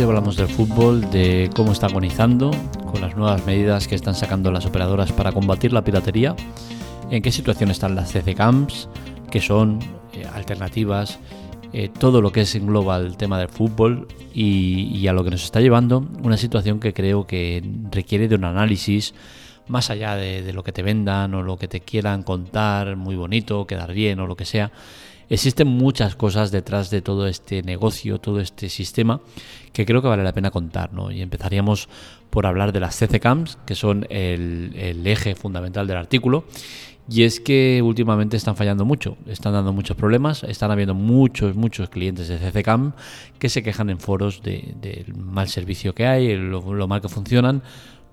Hoy hablamos del fútbol, de cómo está agonizando, con las nuevas medidas que están sacando las operadoras para combatir la piratería, en qué situación están las CC Camps, qué son, eh, alternativas, eh, todo lo que es engloba el tema del fútbol y, a lo que nos está llevando, una situación que creo que requiere de un análisis más allá de, de lo que te vendan o lo que te quieran contar, muy bonito, quedar bien o lo que sea Existen muchas cosas detrás de todo este negocio, todo este sistema, que creo que vale la pena contar. ¿no? Y empezaríamos por hablar de las CCCAMs, que son el, eje fundamental del artículo. Y es que últimamente están fallando mucho, están dando muchos problemas, están habiendo muchos, muchos clientes de CCCAM que se quejan en foros del mal servicio que hay, lo mal que funcionan,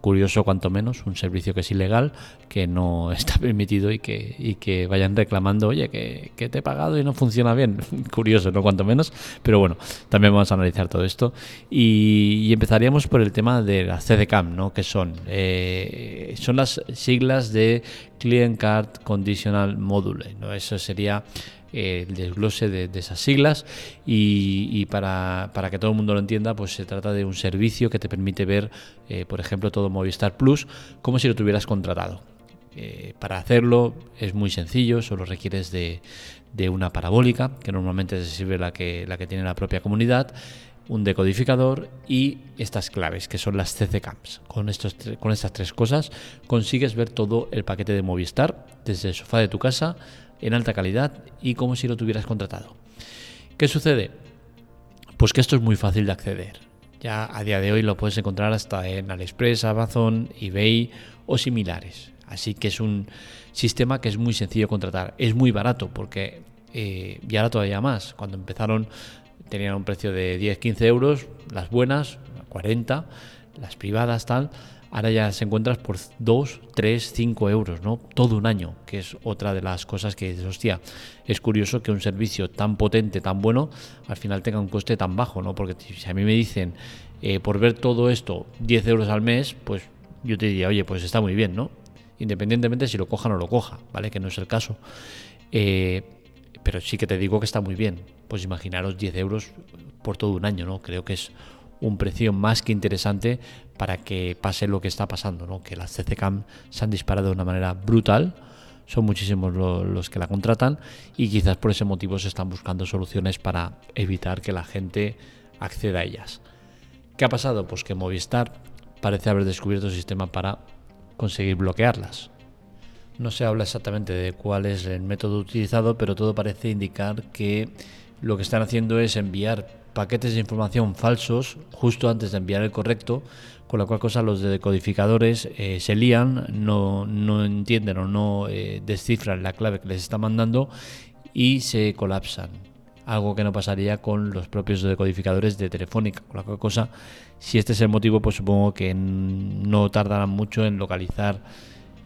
curioso cuanto menos, un servicio que es ilegal, que no está permitido y que, y que vayan reclamando, oye, que, te he pagado y no funciona bien. curioso, ¿no? Cuanto menos. Pero bueno, también vamos a analizar todo esto. Y, empezaríamos por el tema de la CDCAM, ¿no? Que son, eh, son las siglas de Client Card Conditional Module, ¿no? Eso sería eh, el desglose de, esas siglas y, para, que todo el mundo lo entienda, pues se trata de un servicio que te permite ver, eh, por ejemplo, todo Movistar Plus como si lo tuvieras contratado. Eh, para hacerlo es muy sencillo, solo requieres de, una parabólica, que normalmente se sirve la que, la que tiene la propia comunidad, un decodificador y estas claves, que son las CCCAMs. Con, estos, con estas tres cosas consigues ver todo el paquete de Movistar desde el sofá de tu casa en alta calidad y como si lo tuvieras contratado. ¿Qué sucede? Pues que esto es muy fácil de acceder. Ya a día de hoy lo puedes encontrar hasta en AliExpress, Amazon, eBay o similares. Así que es un sistema que es muy sencillo contratar. Es muy barato porque, eh, y ahora todavía más, cuando empezaron tenían un precio de 10-15 euros, las buenas, 40, las privadas tal ahora ya se encuentras por 2, 3, 5 euros, ¿no? Todo un año, que es otra de las cosas que dices, hostia, es curioso que un servicio tan potente, tan bueno, al final tenga un coste tan bajo, ¿no? Porque si a mí me dicen, eh, por ver todo esto, 10 euros al mes, pues yo te diría, oye, pues está muy bien, ¿no? Independientemente si lo coja o no lo coja, ¿vale? Que no es el caso. Eh, pero sí que te digo que está muy bien. Pues imaginaros 10 euros por todo un año, ¿no? Creo que es un precio más que interesante para que pase lo que está pasando, ¿no? que las CCCAM se han disparado de una manera brutal, son muchísimos los que la contratan y quizás por ese motivo se están buscando soluciones para evitar que la gente acceda a ellas. ¿Qué ha pasado? Pues que Movistar parece haber descubierto el sistema para conseguir bloquearlas. No se habla exactamente de cuál es el método utilizado, pero todo parece indicar que lo que están haciendo es enviar paquetes de información falsos justo antes de enviar el correcto, con la cual cosa los decodificadores eh, se lían, no, no, entienden o no eh, descifran la clave que les está mandando y se colapsan. Algo que no pasaría con los propios decodificadores de Telefónica. Con la cual cosa, si este es el motivo, pues supongo que no tardarán mucho en localizar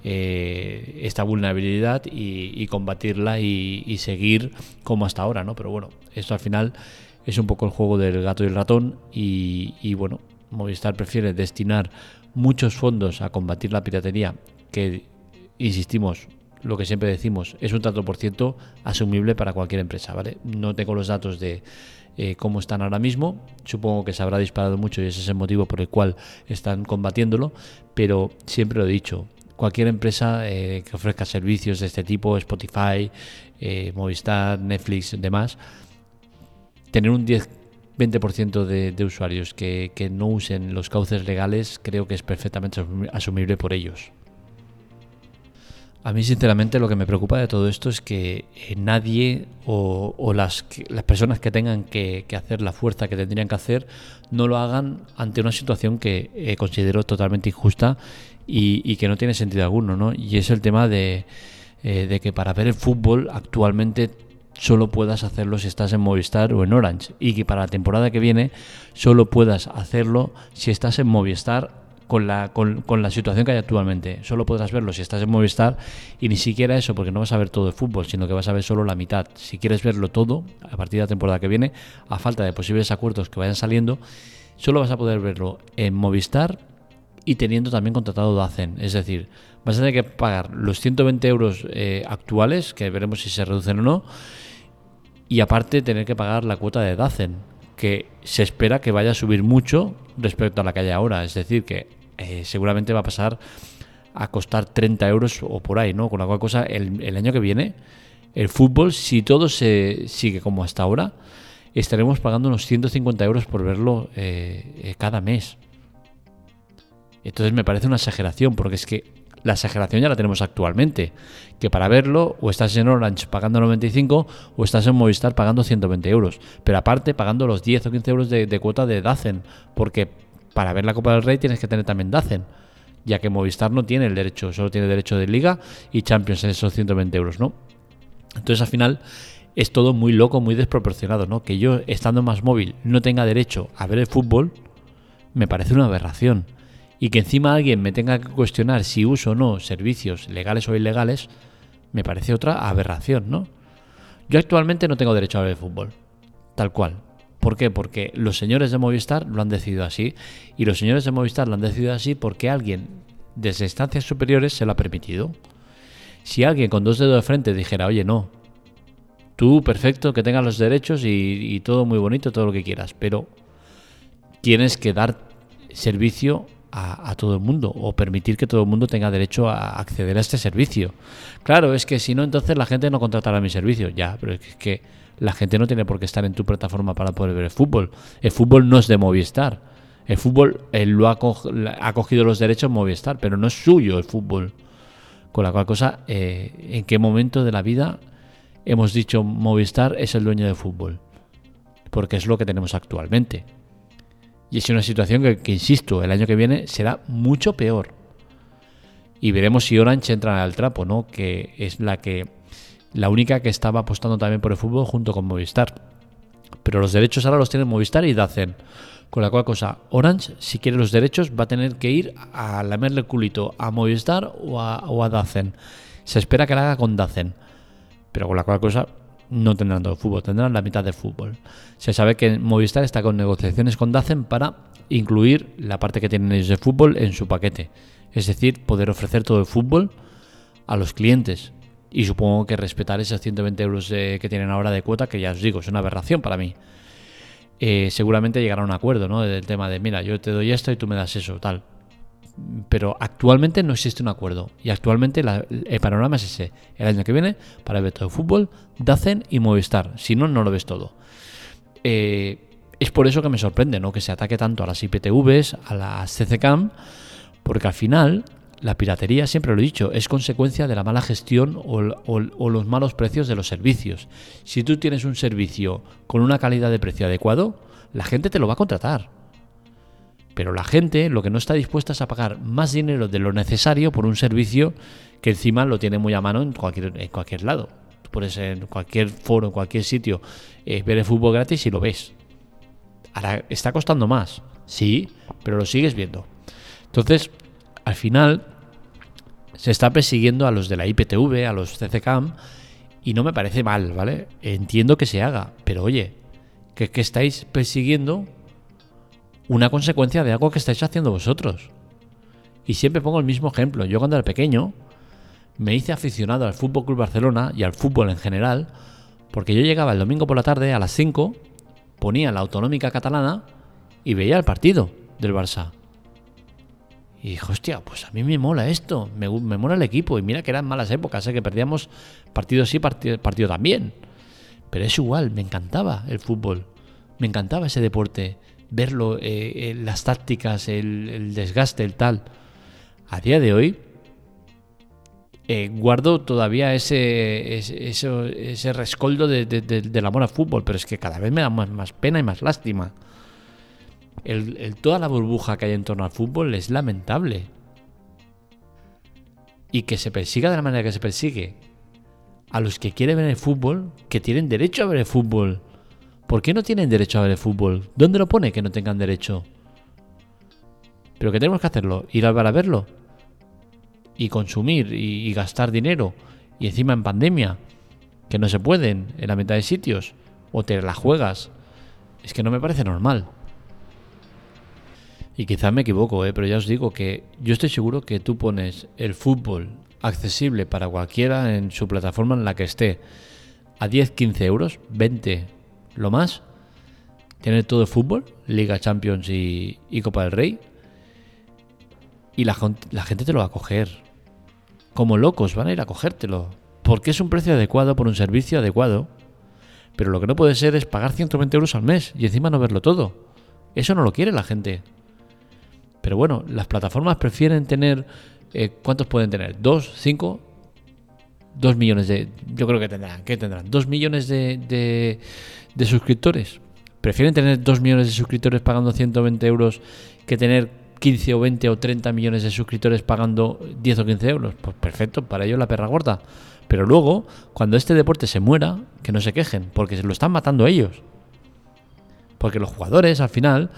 eh, esta vulnerabilidad y, combatirla y, y, seguir como hasta ahora, ¿no? Pero bueno, esto al final es un poco el juego del gato y el ratón y, bueno, Movistar prefiere destinar muchos fondos a combatir la piratería que, insistimos, lo que siempre decimos, es un tanto por ciento asumible para cualquier empresa, ¿vale? No tengo los datos de eh, cómo están ahora mismo, supongo que se habrá disparado mucho y ese es el motivo por el cual están combatiéndolo, pero siempre lo he dicho, cualquier empresa eh, que ofrezca servicios de este tipo, Spotify, eh, Movistar, Netflix, demás, tener un 10 20% de, de usuarios que, no usen los cauces legales creo que es perfectamente asumible por ellos. A mí sinceramente lo que me preocupa de todo esto es que eh, nadie o, las, las, personas que tengan que, hacer la fuerza que tendrían que hacer no lo hagan ante una situación que eh, considero totalmente injusta y, que no tiene sentido alguno. ¿no? Y es el tema de, eh, de que para ver el fútbol actualmente solo puedas hacerlo si estás en Movistar o en Orange y que para la temporada que viene solo puedas hacerlo si estás en Movistar con la, con, la situación que hay actualmente. Solo podrás verlo si estás en Movistar y ni siquiera eso, porque no vas a ver todo el fútbol, sino que vas a ver solo la mitad. Si quieres verlo todo a partir de la temporada que viene, a falta de posibles acuerdos que vayan saliendo, solo vas a poder verlo en Movistar y teniendo también contratado Dacen. Es decir, vas a tener que pagar los 120 euros eh, actuales, que veremos si se reducen o no, y aparte tener que pagar la cuota de Dacen, que se espera que vaya a subir mucho respecto a la que hay ahora. Es decir, que eh, seguramente va a pasar a costar 30 euros o por ahí, ¿no? Con la cual cosa, el, año que viene, el fútbol, si todo se sigue como hasta ahora, estaremos pagando unos 150 euros por verlo eh, eh, cada mes. Entonces me parece una exageración, porque es que la exageración ya la tenemos actualmente, que para verlo o estás en Orange pagando 95 o estás en Movistar pagando 120 euros, pero aparte pagando los 10 o 15 euros de, cuota de Dacen, porque para ver la Copa del Rey tienes que tener también Dacen ya que Movistar no tiene el derecho, solo tiene derecho de liga y Champions en esos 120 euros, ¿no? Entonces al final es todo muy loco, muy desproporcionado, ¿no? Que yo, estando más móvil, no tenga derecho a ver el fútbol, me parece una aberración. Y que encima alguien me tenga que cuestionar si uso o no servicios legales o ilegales, me parece otra aberración, ¿no? Yo actualmente no tengo derecho a ver fútbol, tal cual. ¿Por qué? Porque los señores de Movistar lo han decidido así. Y los señores de Movistar lo han decidido así porque alguien desde instancias superiores se lo ha permitido. Si alguien con dos dedos de frente dijera, oye, no, tú perfecto, que tengas los derechos y, todo muy bonito, todo lo que quieras, pero tienes que dar servicio a, todo el mundo o permitir que todo el mundo tenga derecho a acceder a este servicio. Claro, es que si no, entonces la gente no contratará mi servicio. Ya, pero es que la gente no tiene por qué estar en tu plataforma para poder ver el fútbol. El fútbol no es de Movistar. El fútbol él lo ha, cogido los derechos Movistar, pero no es suyo el fútbol. Con la cual cosa, eh, ¿en qué momento de la vida hemos dicho Movistar es el dueño del fútbol? Porque es lo que tenemos actualmente. Y es una situación que, que, insisto, el año que viene será mucho peor. Y veremos si Orange entra al trapo, ¿no? Que es la que la única que estaba apostando también por el fútbol junto con Movistar. Pero los derechos ahora los tienen Movistar y Dacen. Con la cual cosa, Orange, si quiere los derechos, va a tener que ir a lamerle el culito a Movistar o a, o a Dacen. Se espera que la haga con Dacen. Pero con la cual cosa, no tendrán todo el fútbol, tendrán la mitad del fútbol. Se sabe que Movistar está con negociaciones con Dacen para incluir la parte que tienen ellos de fútbol en su paquete. Es decir, poder ofrecer todo el fútbol a los clientes y supongo que respetar esos 120 euros que tienen ahora de cuota, que ya os digo, es una aberración para mí. Eh, seguramente llegará a un acuerdo, ¿no? Del tema de, mira, yo te doy esto y tú me das eso, tal. Pero actualmente no existe un acuerdo. Y actualmente el panorama es ese. El año que viene, para el todo fútbol, Dacen y Movistar. Si no, no lo ves todo. Eh, es por eso que me sorprende, ¿no? Que se ataque tanto a las IPTVs, a las CCCAM, porque al final la piratería, siempre lo he dicho, es consecuencia de la mala gestión o, los malos precios de los servicios. Si tú tienes un servicio con una calidad de precio adecuado, la gente te lo va a contratar. Pero la gente lo que no está dispuesta es a pagar más dinero de lo necesario por un servicio que encima lo tiene muy a mano en cualquier, en cualquier lado. Tú puedes en cualquier foro, en cualquier sitio, eh, ver el fútbol gratis y lo ves. Ahora, está costando más, sí, pero lo sigues viendo. Entonces, al final, se está persiguiendo a los de la IPTV, a los CCCAM, y no me parece mal, ¿vale? Entiendo que se haga, pero oye, que, que estáis persiguiendo una consecuencia de algo que estáis haciendo vosotros. Y siempre pongo el mismo ejemplo. Yo cuando era pequeño me hice aficionado al Fútbol Club Barcelona y al fútbol en general, porque yo llegaba el domingo por la tarde a las 5, ponía la autonómica catalana y veía el partido del Barça. Y dije, hostia, pues a mí me mola esto, me, mola el equipo. Y mira que eran malas épocas, ¿eh? que perdíamos partido sí, partido, partido también. Pero es igual, me encantaba el fútbol. Me encantaba ese deporte, verlo, eh, eh, las tácticas, el, desgaste, el tal. A día de hoy, guardo todavía ese, ese, ese, rescoldo de, del amor al fútbol, pero es que cada vez me da más pena y más lástima el, toda la burbuja que hay en torno al fútbol es lamentable. Y que se persiga de la manera que se persigue a los que quieren ver el fútbol, que tienen derecho a ver el fútbol. ¿Por qué no tienen derecho a ver el fútbol? ¿Dónde lo pone que no tengan derecho? Pero que tenemos que hacerlo, ir al bar a verlo. Y consumir y, gastar dinero. Y encima en pandemia, que no se pueden en la mitad de sitios. O te la juegas. Es que no me parece normal. Y quizás me equivoco, ¿eh? pero ya os digo que yo estoy seguro que tú pones el fútbol accesible para cualquiera en su plataforma en la que esté a 10, 15 euros, 20 lo más, tener todo el fútbol, Liga Champions y, Copa del Rey. Y la, la gente te lo va a coger. Como locos van a ir a cogértelo. Porque es un precio adecuado por un servicio adecuado. Pero lo que no puede ser es pagar 120 euros al mes y encima no verlo todo. Eso no lo quiere la gente. Pero bueno, las plataformas prefieren tener... Eh, ¿Cuántos pueden tener? ¿Dos? ¿Cinco? Dos millones de... Yo creo que tendrán. ¿Qué tendrán? ¿Dos millones de, de, suscriptores? ¿Prefieren tener dos millones de suscriptores pagando 120 euros que tener 15 o 20 o 30 millones de suscriptores pagando 10 o 15 euros? Pues perfecto, para ellos la perra gorda. Pero luego, cuando este deporte se muera, que no se quejen, porque se lo están matando ellos. Porque los jugadores, al final,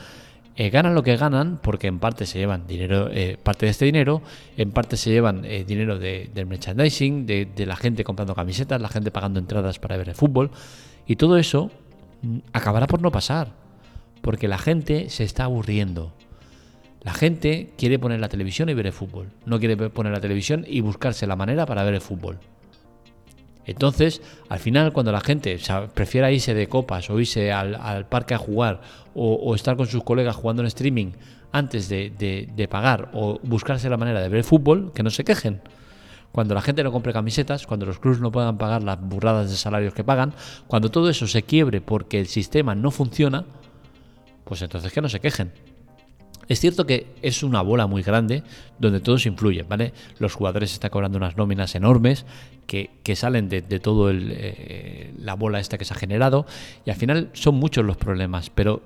eh, ganan lo que ganan porque en parte se llevan dinero, eh, parte de este dinero, en parte se llevan eh, dinero de, del merchandising, de, de, la gente comprando camisetas, la gente pagando entradas para ver el fútbol, y todo eso mm, acabará por no pasar, porque la gente se está aburriendo. La gente quiere poner la televisión y ver el fútbol, no quiere poner la televisión y buscarse la manera para ver el fútbol. Entonces, al final, cuando la gente prefiera irse de copas o irse al, parque a jugar o, estar con sus colegas jugando en streaming antes de, pagar o buscarse la manera de ver fútbol, que no se quejen. Cuando la gente no compre camisetas, cuando los clubs no puedan pagar las burradas de salarios que pagan, cuando todo eso se quiebre porque el sistema no funciona, pues entonces que no se quejen. Es cierto que es una bola muy grande donde todos influyen, ¿vale? Los jugadores están cobrando unas nóminas enormes que, salen de, todo eh, la bola esta que se ha generado y al final son muchos los problemas, pero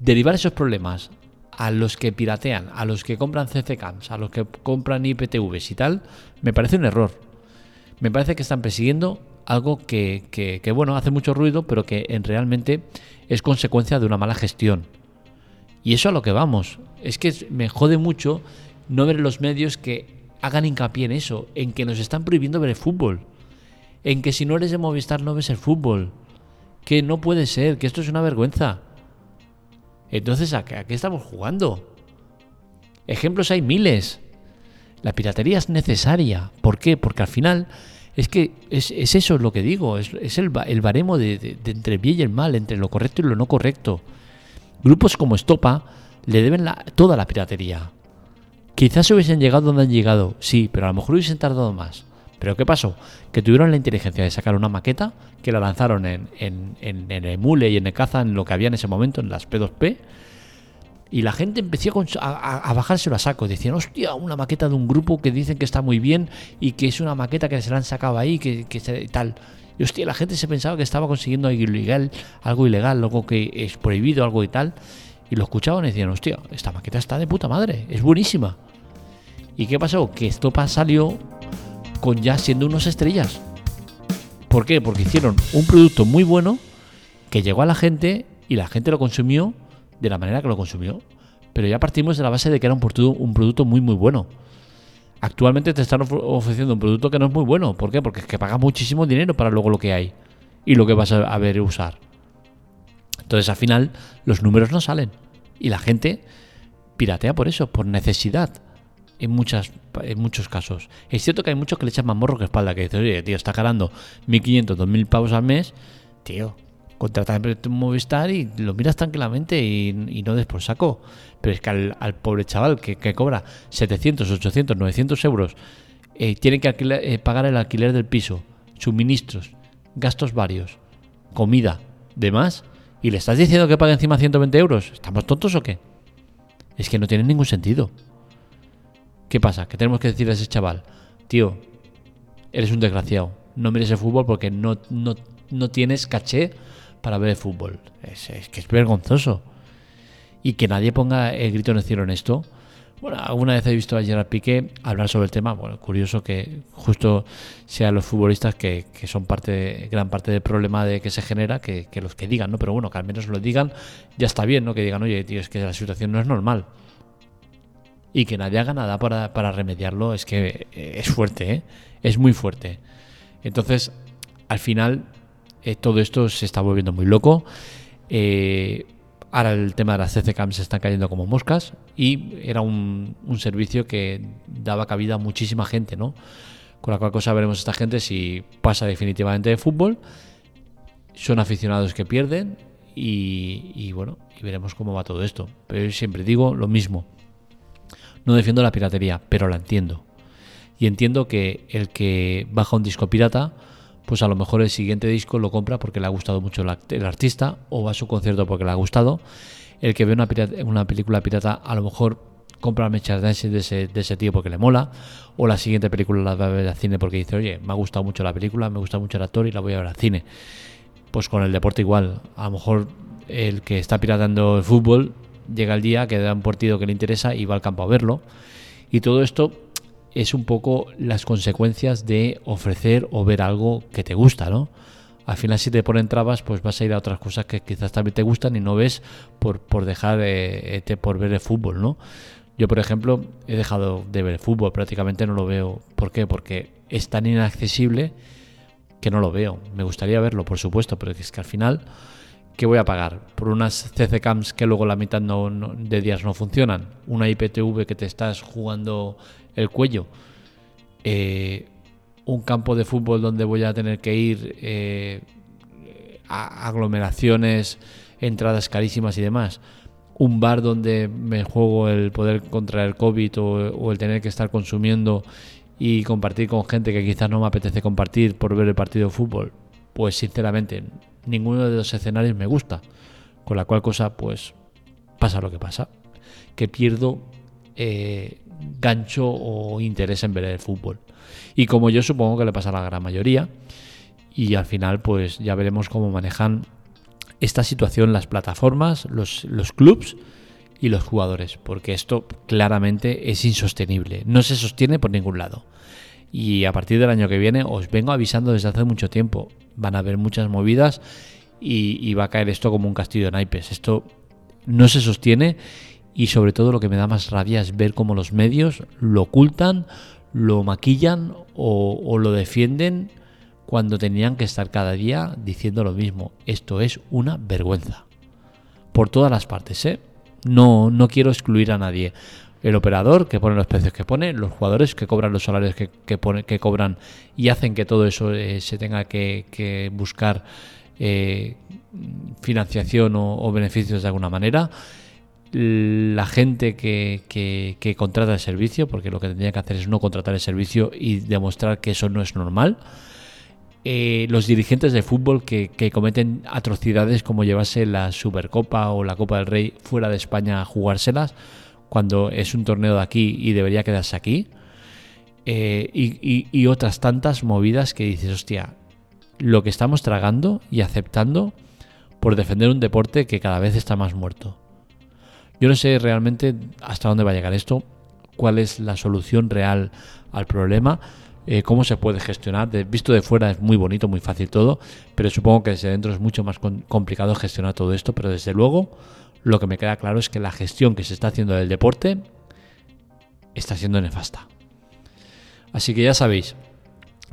derivar esos problemas a los que piratean, a los que compran CCCAMs, a los que compran IPTVs y tal, me parece un error. Me parece que están persiguiendo algo que, que bueno, hace mucho ruido, pero que en realmente es consecuencia de una mala gestión y eso a lo que vamos. Es que me jode mucho no ver los medios que hagan hincapié en eso, en que nos están prohibiendo ver el fútbol. En que si no eres de Movistar no ves el fútbol. Que no puede ser, que esto es una vergüenza. Entonces, ¿a qué, estamos jugando? Ejemplos hay miles. La piratería es necesaria. ¿Por qué? Porque al final es que es, eso lo que digo. Es, el, baremo de, de entre el bien y el mal, entre lo correcto y lo no correcto. Grupos como Estopa le deben toda la piratería. Quizás hubiesen llegado donde han llegado, sí, pero a lo mejor hubiesen tardado más. ¿Pero qué pasó? Que tuvieron la inteligencia de sacar una maqueta que la lanzaron en, en, en, en Emule y en Necaza, en lo que había en ese momento, en las P2P. Y la gente empezó a, a, bajárselo a saco. Decían, hostia, una maqueta de un grupo que dicen que está muy bien y que es una maqueta que se la han sacado ahí, que, que tal. Y hostia, la gente se pensaba que estaba consiguiendo algo ilegal, algo ilegal, algo que es prohibido, algo y tal. Y lo escuchaban y decían, hostia, esta maqueta está de puta madre, es buenísima. ¿Y qué pasó? Que Estopa salió con ya siendo unos estrellas. ¿Por qué? Porque hicieron un producto muy bueno que llegó a la gente y la gente lo consumió de la manera que lo consumió. Pero ya partimos de la base de que era un producto, un producto muy muy bueno actualmente te están ofreciendo un producto que no es muy bueno. ¿Por qué? Porque es que pagas muchísimo dinero para luego lo que hay y lo que vas a ver usar. Entonces al final los números no salen y la gente piratea por eso, por necesidad. En, muchas, en muchos casos. Es cierto que hay muchos que le echan más morro que espalda, que dicen, oye, tío, está ganando 1.500, 2.000 pavos al mes, tío, contrata en Movistar y lo miras tranquilamente y, no des por saco. Pero es que al, pobre chaval que, cobra 700, 800, 900 euros, eh, tiene que eh, pagar el alquiler del piso, suministros, gastos varios, comida, demás, y le estás diciendo que pague encima 120 euros. ¿Estamos tontos o qué? Es que no tiene ningún sentido. ¿Qué pasa? Que tenemos que decirle a ese chaval, tío, eres un desgraciado, no mires el fútbol porque no, no, no tienes caché para ver el fútbol. Es, que es vergonzoso. Y que nadie ponga el grito en el cielo en esto. Bueno, alguna vez he visto a Gerard Piqué hablar sobre el tema. Bueno, curioso que justo sean los futbolistas que, son parte, gran parte del problema de que se genera, que, los que digan, ¿no? Pero bueno, que al menos lo digan, ya está bien, ¿no? Que digan, oye, tío, es que la situación no es normal. Y que nadie haga nada para, para remediarlo, es que es fuerte, ¿eh? Es muy fuerte. Entonces, al final, eh, todo esto se está volviendo muy loco. Eh, ahora el tema de las CCCAM se están cayendo como moscas y era un, servicio que daba cabida a muchísima gente, ¿no? Con la cual cosa veremos esta gente si pasa definitivamente de fútbol. Son aficionados que pierden y, bueno, y veremos cómo va todo esto. Pero yo siempre digo lo mismo. No defiendo la piratería, pero la entiendo. Y entiendo que el que baja un disco pirata, pues a lo mejor el siguiente disco lo compra porque le ha gustado mucho el artista o va a su concierto porque le ha gustado. El que ve una, una película pirata a lo mejor compra merchandising de ese, de ese tío porque le mola, o la siguiente película la va a ver al cine porque dice, oye, me ha gustado mucho la película, me gusta mucho el actor y la voy a ver al cine. Pues con el deporte igual, a lo mejor el que está piratando el fútbol llega el día que da un partido que le interesa y va al campo a verlo. Y todo esto es un poco las consecuencias de ofrecer o ver algo que te gusta, ¿no? Al final si te ponen trabas, pues vas a ir a otras cosas que quizás también te gustan y no ves por, por dejar de, por ver el fútbol, ¿no? Yo, por ejemplo, he dejado de ver fútbol, prácticamente no lo veo. ¿Por qué? Porque es tan inaccesible que no lo veo. Me gustaría verlo, por supuesto, pero es que al final, ¿qué voy a pagar? ¿Por unas CC Cams que luego la mitad de días no funcionan? ¿Una IPTV que te estás jugando el cuello? Eh, ¿Un campo de fútbol donde voy a tener que ir eh, a aglomeraciones, entradas carísimas y demás? un bar donde me juego el poder contraer COVID o, el tener que estar consumiendo y compartir con gente que quizás no me apetece compartir por ver el partido de fútbol, pues sinceramente ninguno de los escenarios me gusta. Con la cual cosa, pues pasa lo que pasa, que pierdo eh, gancho o interés en ver el fútbol. Y como yo supongo que le pasa a la gran mayoría, y al final pues ya veremos cómo manejan esta situación las plataformas, los, los clubs y los jugadores, porque esto claramente es insostenible, no se sostiene por ningún lado. Y a partir del año que viene os vengo avisando desde hace mucho tiempo, van a haber muchas movidas y, va a caer esto como un castillo de naipes. Esto no se sostiene y sobre todo lo que me da más rabia es ver cómo los medios lo ocultan, lo maquillan o, o lo defienden cuando tenían que estar cada día diciendo lo mismo. Esto es una vergüenza. Por todas las partes, ¿eh? No, no quiero excluir a nadie. El operador que pone los precios que pone, los jugadores que cobran los salarios que, que cobran y hacen que todo eso eh, se tenga que, buscar eh, financiación o, beneficios de alguna manera la gente que, que, contrata el servicio, porque lo que tendría que hacer es no contratar el servicio y demostrar que eso no es normal. Eh, los dirigentes de fútbol que, cometen atrocidades como llevarse la Supercopa o la Copa del Rey fuera de España a jugárselas cuando es un torneo de aquí y debería quedarse aquí. Eh, y, otras tantas movidas que dices, hostia, lo que estamos tragando y aceptando por defender un deporte que cada vez está más muerto. Yo no sé realmente hasta dónde va a llegar esto, cuál es la solución real al problema eh, cómo se puede gestionar. visto de fuera es muy bonito, muy fácil todo, pero supongo que desde dentro es mucho más complicado gestionar todo esto, pero desde luego lo que me queda claro es que la gestión que se está haciendo del deporte está siendo nefasta. Así que ya sabéis,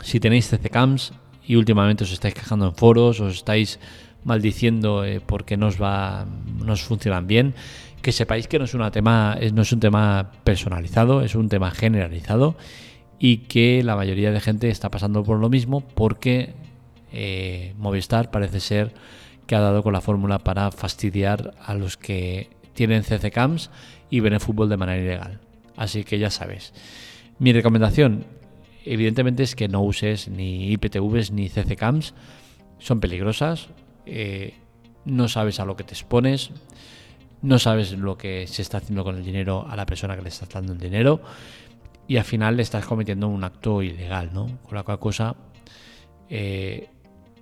si tenéis CCCAMs y últimamente os estáis quejando en foros, os estáis maldiciendo eh, porque no os va, no os funcionan bien, que sepáis que no es, una tema, no es un tema personalizado, es un tema generalizado y que la mayoría de gente está pasando por lo mismo porque eh, Movistar parece ser que ha dado con la fórmula para fastidiar a los que tienen CCCAMs y ven el fútbol de manera ilegal. Así que ya sabes. Mi recomendación, evidentemente, es que no uses ni IPTVs ni CCCAMs. Son peligrosas. Eh, no sabes a lo que te expones. No sabes lo que se está haciendo con el dinero a la persona que le está dando el dinero y al final le estás cometiendo un acto ilegal, ¿no? Con la cual cosa, eh,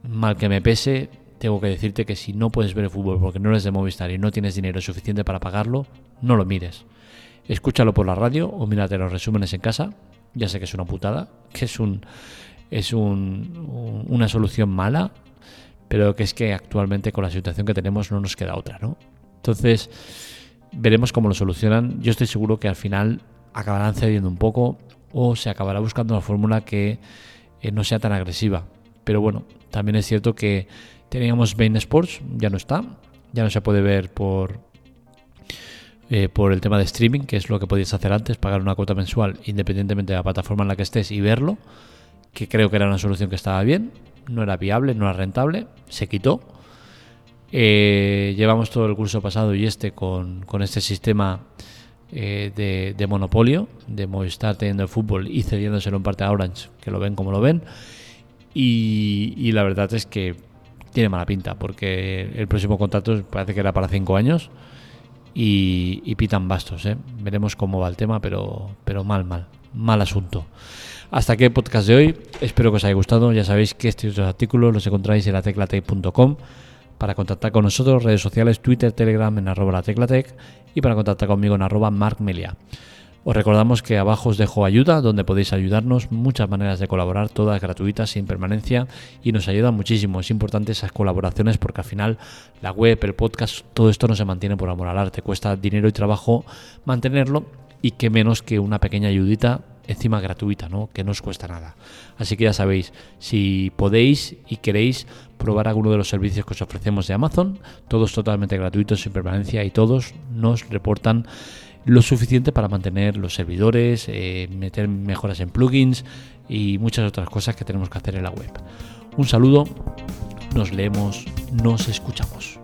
mal que me pese, tengo que decirte que si no puedes ver el fútbol porque no eres de Movistar y no tienes dinero suficiente para pagarlo, no lo mires. Escúchalo por la radio o mírate los resúmenes en casa. Ya sé que es una putada, que es un es un, una solución mala, pero que es que actualmente con la situación que tenemos no nos queda otra, ¿no? Entonces, veremos cómo lo solucionan. Yo estoy seguro que al final acabarán cediendo un poco o se acabará buscando una fórmula que eh, no sea tan agresiva. Pero bueno, también es cierto que teníamos Bain Sports, ya no está, ya no se puede ver por, eh, por el tema de streaming, que es lo que podías hacer antes, pagar una cuota mensual independientemente de la plataforma en la que estés y verlo, que creo que era una solución que estaba bien, no era viable, no era rentable, se quitó. Eh, llevamos todo el curso pasado y este con, este sistema eh, de, monopolio, de Movistar teniendo el fútbol y cediéndoselo en parte a Orange, que lo ven como lo ven. Y, la verdad es que tiene mala pinta, porque el próximo contrato parece que era para cinco años y, pitan bastos. ¿eh? Veremos cómo va el tema, pero, pero mal, mal, mal asunto. Hasta aquí el podcast de hoy. Espero que os haya gustado. Ya sabéis que estos artículos los encontráis en la teclatec.com para contactar con nosotros, redes sociales, Twitter, Telegram en arroba la teclatec y para contactar conmigo en arroba markmelia. Os recordamos que abajo os dejo ayuda, donde podéis ayudarnos, muchas maneras de colaborar, todas gratuitas, sin permanencia, y nos ayuda muchísimo. Es importante esas colaboraciones porque al final la web, el podcast, todo esto no se mantiene por amor al arte, cuesta dinero y trabajo mantenerlo, y que menos que una pequeña ayudita encima gratuita, ¿no? que no os cuesta nada. Así que ya sabéis, si podéis y queréis probar alguno de los servicios que os ofrecemos de Amazon, todos totalmente gratuitos, sin permanencia y todos nos reportan lo suficiente para mantener los servidores, eh, meter mejoras en plugins y muchas otras cosas que tenemos que hacer en la web. Un saludo, nos leemos, nos escuchamos.